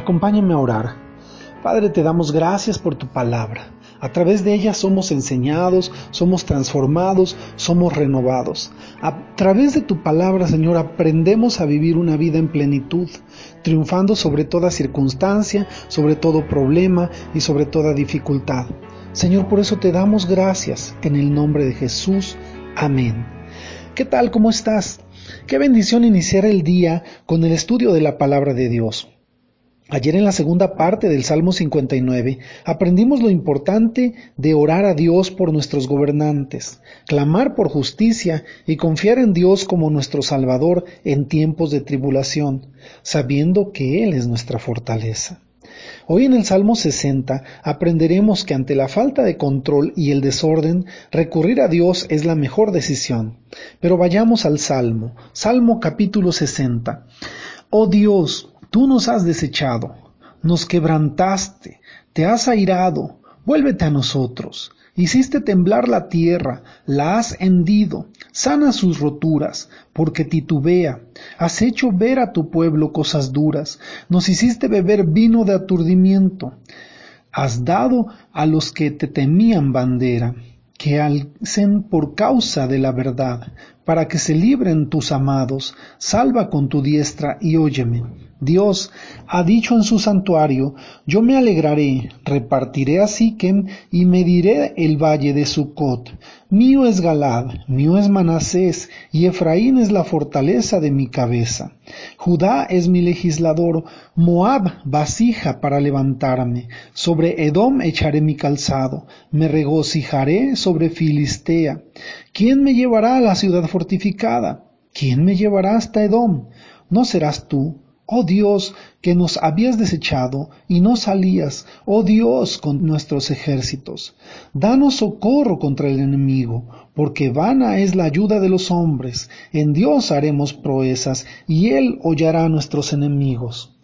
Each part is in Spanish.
Acompáñame a orar. Padre, te damos gracias por tu palabra. A través de ella somos enseñados, somos transformados, somos renovados. A través de tu palabra, Señor, aprendemos a vivir una vida en plenitud, triunfando sobre toda circunstancia, sobre todo problema y sobre toda dificultad. Señor, por eso te damos gracias en el nombre de Jesús. Amén. ¿Qué tal? ¿Cómo estás? Qué bendición iniciar el día con el estudio de la palabra de Dios. Ayer en la segunda parte del Salmo 59 aprendimos lo importante de orar a Dios por nuestros gobernantes, clamar por justicia y confiar en Dios como nuestro Salvador en tiempos de tribulación, sabiendo que Él es nuestra fortaleza. Hoy en el Salmo 60 aprenderemos que ante la falta de control y el desorden, recurrir a Dios es la mejor decisión. Pero vayamos al Salmo, Salmo capítulo 60. Oh Dios, Tú nos has desechado, nos quebrantaste, te has airado, vuélvete a nosotros. Hiciste temblar la tierra, la has hendido, sana sus roturas, porque titubea. Has hecho ver a tu pueblo cosas duras, nos hiciste beber vino de aturdimiento. Has dado a los que te temían bandera, que alcen por causa de la verdad, para que se libren tus amados. Salva con tu diestra y óyeme. Dios ha dicho en su santuario, yo me alegraré, repartiré a Siquem y mediré el valle de Sucot. Mío es Galad, mío es Manasés, y Efraín es la fortaleza de mi cabeza. Judá es mi legislador, Moab vasija para levantarme. Sobre Edom echaré mi calzado, me regocijaré sobre Filistea. ¿Quién me llevará a la ciudad fortificada? ¿Quién me llevará hasta Edom? No serás tú Oh Dios, que nos habías desechado y no salías, oh Dios, con nuestros ejércitos. Danos socorro contra el enemigo, porque vana es la ayuda de los hombres. En Dios haremos proezas y Él hollará a nuestros enemigos.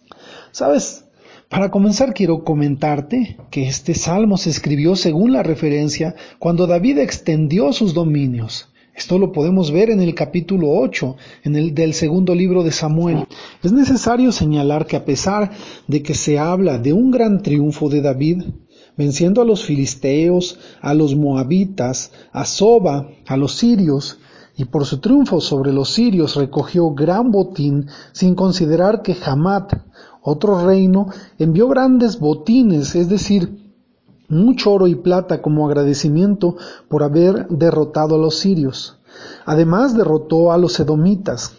¿Sabes? Para comenzar quiero comentarte que este salmo se escribió según la referencia cuando David extendió sus dominios. Esto lo podemos ver en el capítulo 8 en el, del segundo libro de Samuel. Es necesario señalar que a pesar de que se habla de un gran triunfo de David, venciendo a los filisteos, a los moabitas, a Soba, a los sirios, y por su triunfo sobre los sirios recogió gran botín sin considerar que Hamat, otro reino, envió grandes botines, es decir, mucho oro y plata como agradecimiento por haber derrotado a los sirios. Además derrotó a los edomitas.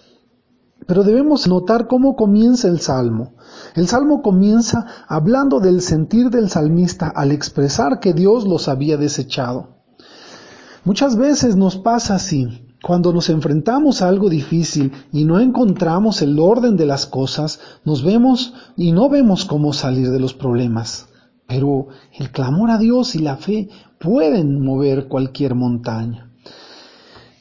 Pero debemos notar cómo comienza el salmo. El salmo comienza hablando del sentir del salmista al expresar que Dios los había desechado. Muchas veces nos pasa así. Cuando nos enfrentamos a algo difícil y no encontramos el orden de las cosas, nos vemos y no vemos cómo salir de los problemas. Pero el clamor a Dios y la fe pueden mover cualquier montaña.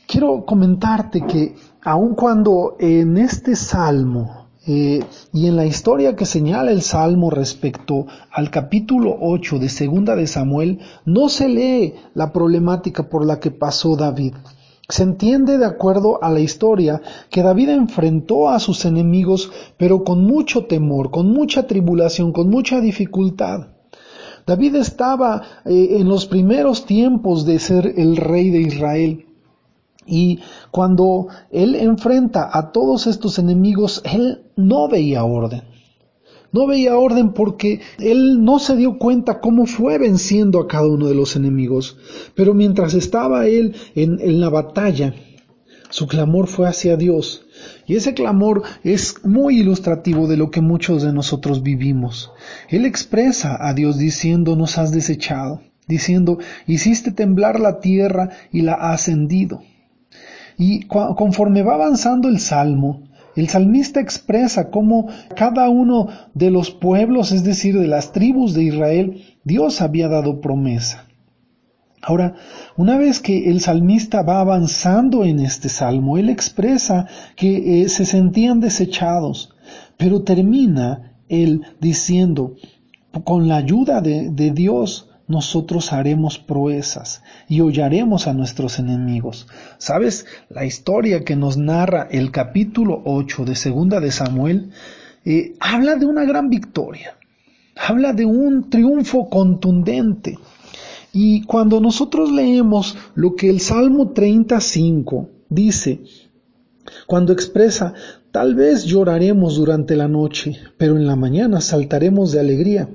Quiero comentarte que aun cuando en este salmo eh, y en la historia que señala el salmo respecto al capítulo 8 de Segunda de Samuel, no se lee la problemática por la que pasó David. Se entiende de acuerdo a la historia que David enfrentó a sus enemigos, pero con mucho temor, con mucha tribulación, con mucha dificultad. David estaba eh, en los primeros tiempos de ser el rey de Israel. Y cuando él enfrenta a todos estos enemigos, él no veía orden. No veía orden porque él no se dio cuenta cómo fue venciendo a cada uno de los enemigos. Pero mientras estaba él en, la batalla, su clamor fue hacia Dios. Y ese clamor es muy ilustrativo de lo que muchos de nosotros vivimos. Él expresa a Dios diciendo nos has desechado, diciendo hiciste temblar la tierra y la has hendido. Y conforme va avanzando el salmo, el salmista expresa cómo cada uno de los pueblos, es decir, de las tribus de Israel, Dios había dado promesa. Ahora, una vez que el salmista va avanzando en este salmo, él expresa que eh, se sentían desechados, pero termina él diciendo, con la ayuda de, de Dios, nosotros haremos proezas y hollaremos a nuestros enemigos. ¿Sabes? La historia que nos narra el capítulo 8 de Segunda de Samuel eh, habla de una gran victoria, habla de un triunfo contundente. Y cuando nosotros leemos lo que el Salmo 35 dice, cuando expresa, tal vez lloraremos durante la noche, pero en la mañana saltaremos de alegría.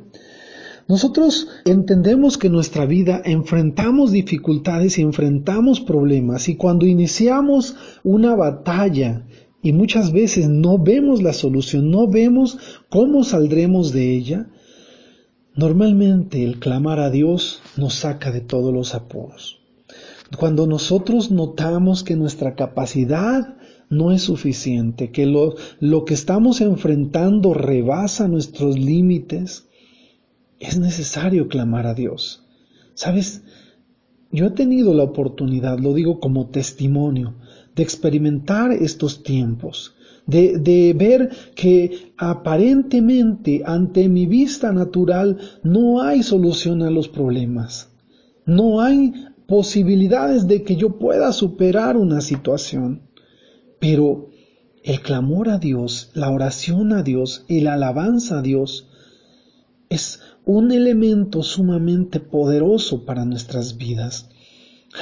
Nosotros entendemos que en nuestra vida enfrentamos dificultades y enfrentamos problemas y cuando iniciamos una batalla y muchas veces no vemos la solución, no vemos cómo saldremos de ella, normalmente el clamar a Dios nos saca de todos los apuros. Cuando nosotros notamos que nuestra capacidad no es suficiente, que lo, lo que estamos enfrentando rebasa nuestros límites, es necesario clamar a Dios. ¿Sabes? Yo he tenido la oportunidad, lo digo como testimonio, de experimentar estos tiempos, de, de, ver que aparentemente ante mi vista natural no hay solución a los problemas, no hay posibilidades de que yo pueda superar una situación, pero el clamor a Dios, la oración a Dios y la alabanza a Dios es un elemento sumamente poderoso para nuestras vidas.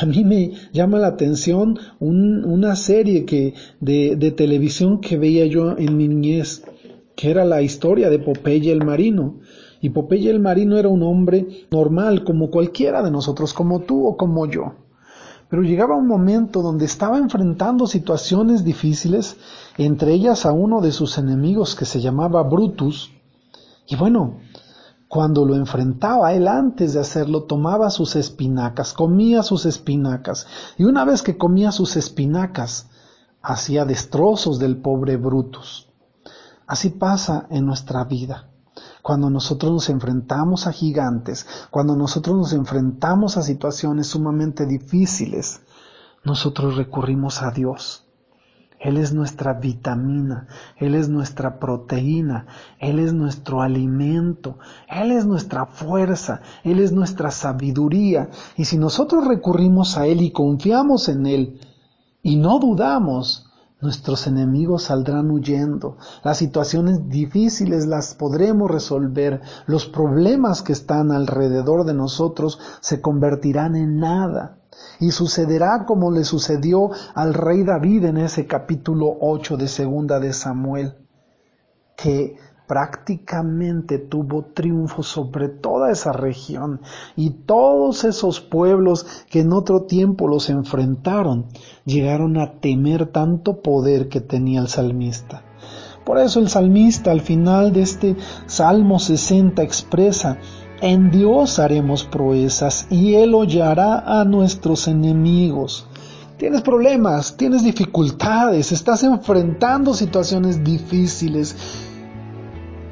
A mí me llama la atención una serie que, de, de, televisión que veía yo en mi niñez, que era la historia de Popeye el Marino. Y Popeye el Marino era un hombre normal, como cualquiera de nosotros, como tú o como yo. Pero llegaba un momento donde estaba enfrentando situaciones difíciles, entre ellas a uno de sus enemigos que se llamaba Brutus. Y bueno, cuando lo enfrentaba, él antes de hacerlo tomaba sus espinacas, comía sus espinacas, y una vez que comía sus espinacas, hacía destrozos del pobre Brutus. Así pasa en nuestra vida. Cuando nosotros nos enfrentamos a gigantes, cuando nosotros nos enfrentamos a situaciones sumamente difíciles, nosotros recurrimos a Dios. Él es nuestra vitamina, Él es nuestra proteína, Él es nuestro alimento, Él es nuestra fuerza, Él es nuestra sabiduría. Y si nosotros recurrimos a Él y confiamos en Él y no dudamos, nuestros enemigos saldrán huyendo, las situaciones difíciles las podremos resolver, los problemas que están alrededor de nosotros se convertirán en nada. Y sucederá como le sucedió al rey David en ese capítulo 8 de segunda de Samuel, que prácticamente tuvo triunfo sobre toda esa región y todos esos pueblos que en otro tiempo los enfrentaron llegaron a temer tanto poder que tenía el salmista. Por eso el salmista al final de este Salmo 60 expresa en Dios haremos proezas y Él hollará a nuestros enemigos. Tienes problemas, tienes dificultades, estás enfrentando situaciones difíciles.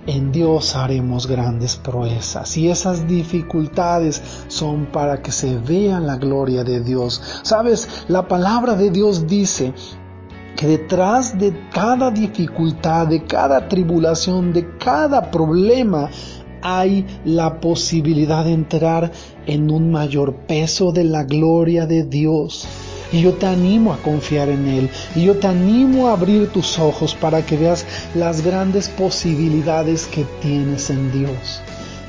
En Dios haremos grandes proezas y esas dificultades son para que se vea la gloria de Dios. Sabes, la palabra de Dios dice que detrás de cada dificultad, de cada tribulación, de cada problema, hay la posibilidad de entrar en un mayor peso de la gloria de Dios. Y yo te animo a confiar en Él. Y yo te animo a abrir tus ojos para que veas las grandes posibilidades que tienes en Dios.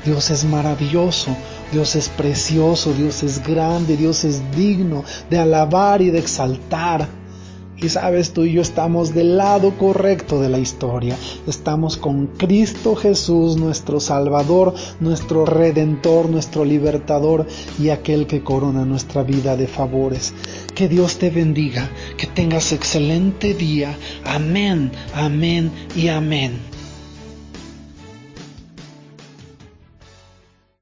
Dios es maravilloso, Dios es precioso, Dios es grande, Dios es digno de alabar y de exaltar. Y sabes, tú y yo estamos del lado correcto de la historia. Estamos con Cristo Jesús, nuestro Salvador, nuestro Redentor, nuestro Libertador y aquel que corona nuestra vida de favores. Que Dios te bendiga, que tengas excelente día. Amén, amén y amén.